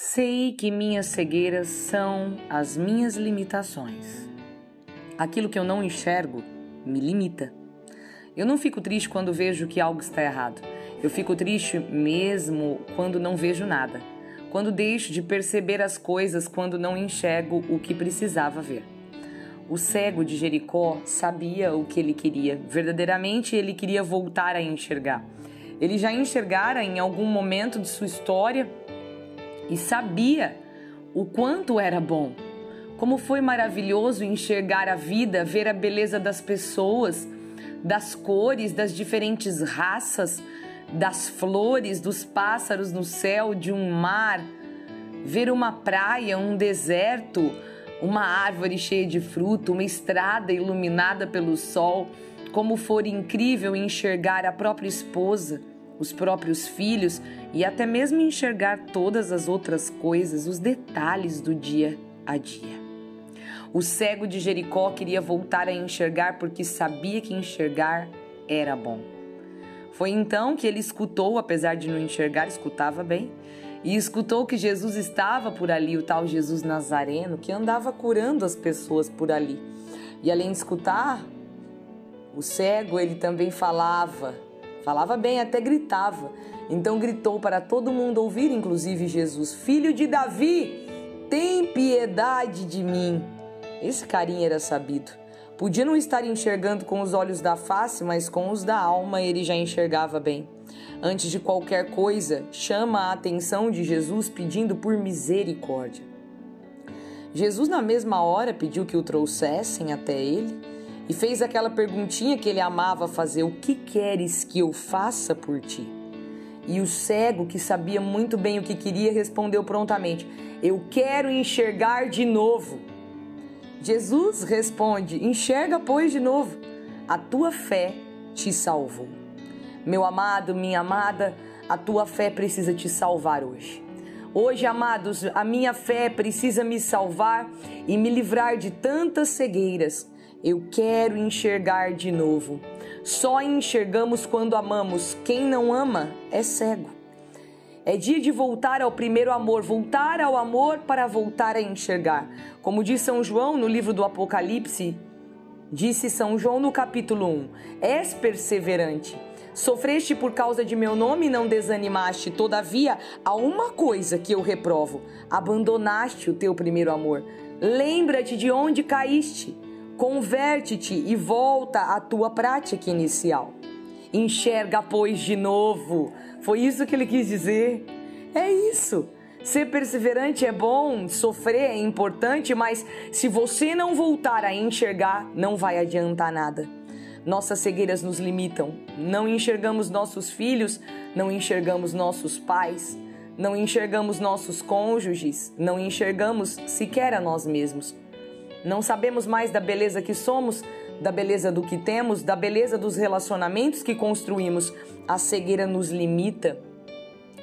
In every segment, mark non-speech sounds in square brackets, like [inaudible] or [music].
Sei que minhas cegueiras são as minhas limitações. Aquilo que eu não enxergo me limita. Eu não fico triste quando vejo que algo está errado. Eu fico triste mesmo quando não vejo nada. Quando deixo de perceber as coisas, quando não enxergo o que precisava ver. O cego de Jericó sabia o que ele queria. Verdadeiramente ele queria voltar a enxergar. Ele já enxergara em algum momento de sua história e sabia o quanto era bom. Como foi maravilhoso enxergar a vida, ver a beleza das pessoas, das cores, das diferentes raças, das flores, dos pássaros no céu, de um mar, ver uma praia, um deserto, uma árvore cheia de fruto, uma estrada iluminada pelo sol. Como for incrível enxergar a própria esposa os próprios filhos e até mesmo enxergar todas as outras coisas, os detalhes do dia a dia. O cego de Jericó queria voltar a enxergar porque sabia que enxergar era bom. Foi então que ele escutou, apesar de não enxergar, escutava bem, e escutou que Jesus estava por ali, o tal Jesus Nazareno, que andava curando as pessoas por ali. E além de escutar, o cego, ele também falava Falava bem, até gritava. Então gritou para todo mundo ouvir, inclusive Jesus: Filho de Davi, tem piedade de mim. Esse carinha era sabido. Podia não estar enxergando com os olhos da face, mas com os da alma ele já enxergava bem. Antes de qualquer coisa, chama a atenção de Jesus pedindo por misericórdia. Jesus, na mesma hora, pediu que o trouxessem até ele e fez aquela perguntinha que ele amava fazer: O que queres que eu faça por ti? E o cego, que sabia muito bem o que queria, respondeu prontamente: Eu quero enxergar de novo. Jesus responde: Enxerga, pois, de novo. A tua fé te salvou. Meu amado, minha amada, a tua fé precisa te salvar hoje. Hoje, amados, a minha fé precisa me salvar e me livrar de tantas cegueiras eu quero enxergar de novo. Só enxergamos quando amamos. Quem não ama é cego. É dia de voltar ao primeiro amor, voltar ao amor para voltar a enxergar. Como diz São João no livro do Apocalipse, disse São João no capítulo 1: És perseverante. Sofreste por causa de meu nome e não desanimaste. Todavia, há uma coisa que eu reprovo: abandonaste o teu primeiro amor. Lembra-te de onde caíste Converte-te e volta à tua prática inicial. Enxerga, pois, de novo. Foi isso que ele quis dizer. É isso. Ser perseverante é bom, sofrer é importante, mas se você não voltar a enxergar, não vai adiantar nada. Nossas cegueiras nos limitam. Não enxergamos nossos filhos, não enxergamos nossos pais, não enxergamos nossos cônjuges, não enxergamos sequer a nós mesmos. Não sabemos mais da beleza que somos, da beleza do que temos, da beleza dos relacionamentos que construímos. A cegueira nos limita.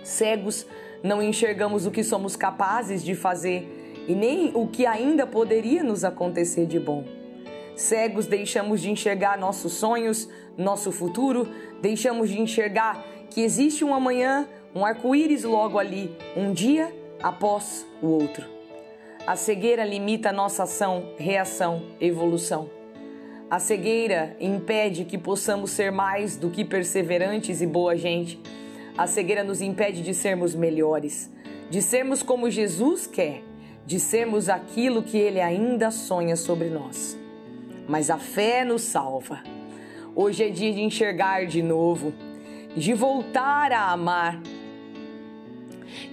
Cegos, não enxergamos o que somos capazes de fazer e nem o que ainda poderia nos acontecer de bom. Cegos, deixamos de enxergar nossos sonhos, nosso futuro, deixamos de enxergar que existe um amanhã, um arco-íris logo ali, um dia após o outro. A cegueira limita nossa ação, reação, evolução. A cegueira impede que possamos ser mais do que perseverantes e boa gente. A cegueira nos impede de sermos melhores, de sermos como Jesus quer, de sermos aquilo que Ele ainda sonha sobre nós. Mas a fé nos salva. Hoje é dia de enxergar de novo, de voltar a amar,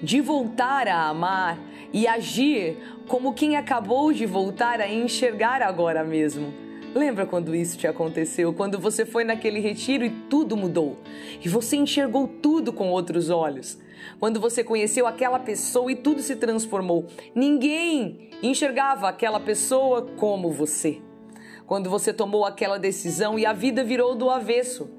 de voltar a amar e agir como quem acabou de voltar a enxergar agora mesmo. Lembra quando isso te aconteceu? Quando você foi naquele retiro e tudo mudou? E você enxergou tudo com outros olhos? Quando você conheceu aquela pessoa e tudo se transformou? Ninguém enxergava aquela pessoa como você. Quando você tomou aquela decisão e a vida virou do avesso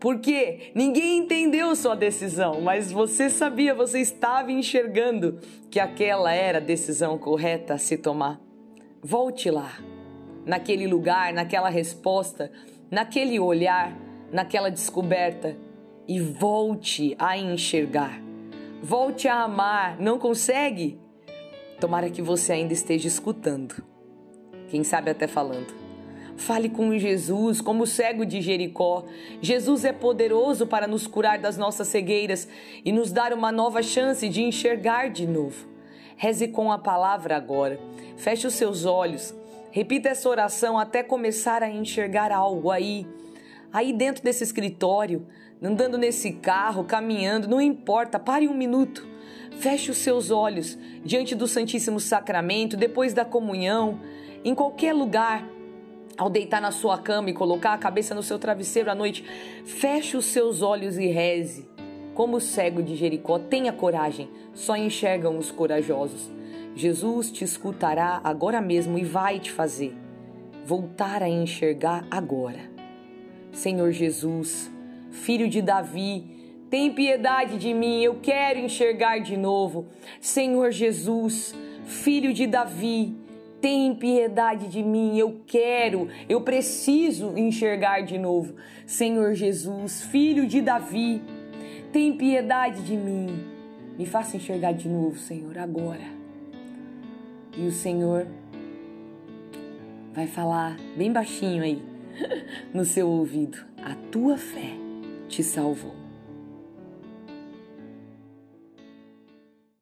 porque ninguém entendeu sua decisão, mas você sabia, você estava enxergando que aquela era a decisão correta a se tomar. Volte lá, naquele lugar, naquela resposta, naquele olhar, naquela descoberta e volte a enxergar. Volte a amar. Não consegue? Tomara que você ainda esteja escutando. Quem sabe até falando. Fale com Jesus, como o cego de Jericó. Jesus é poderoso para nos curar das nossas cegueiras e nos dar uma nova chance de enxergar de novo. Reze com a palavra agora. Feche os seus olhos. Repita essa oração até começar a enxergar algo aí. Aí dentro desse escritório, andando nesse carro, caminhando, não importa, pare um minuto. Feche os seus olhos diante do Santíssimo Sacramento, depois da comunhão, em qualquer lugar. Ao deitar na sua cama e colocar a cabeça no seu travesseiro à noite, feche os seus olhos e reze. Como o cego de Jericó, tenha coragem, só enxergam os corajosos. Jesus te escutará agora mesmo e vai te fazer voltar a enxergar agora. Senhor Jesus, filho de Davi, tem piedade de mim, eu quero enxergar de novo. Senhor Jesus, filho de Davi, tem piedade de mim, eu quero, eu preciso enxergar de novo. Senhor Jesus, filho de Davi, tem piedade de mim. Me faça enxergar de novo, Senhor, agora. E o Senhor vai falar bem baixinho aí [laughs] no seu ouvido: A tua fé te salvou.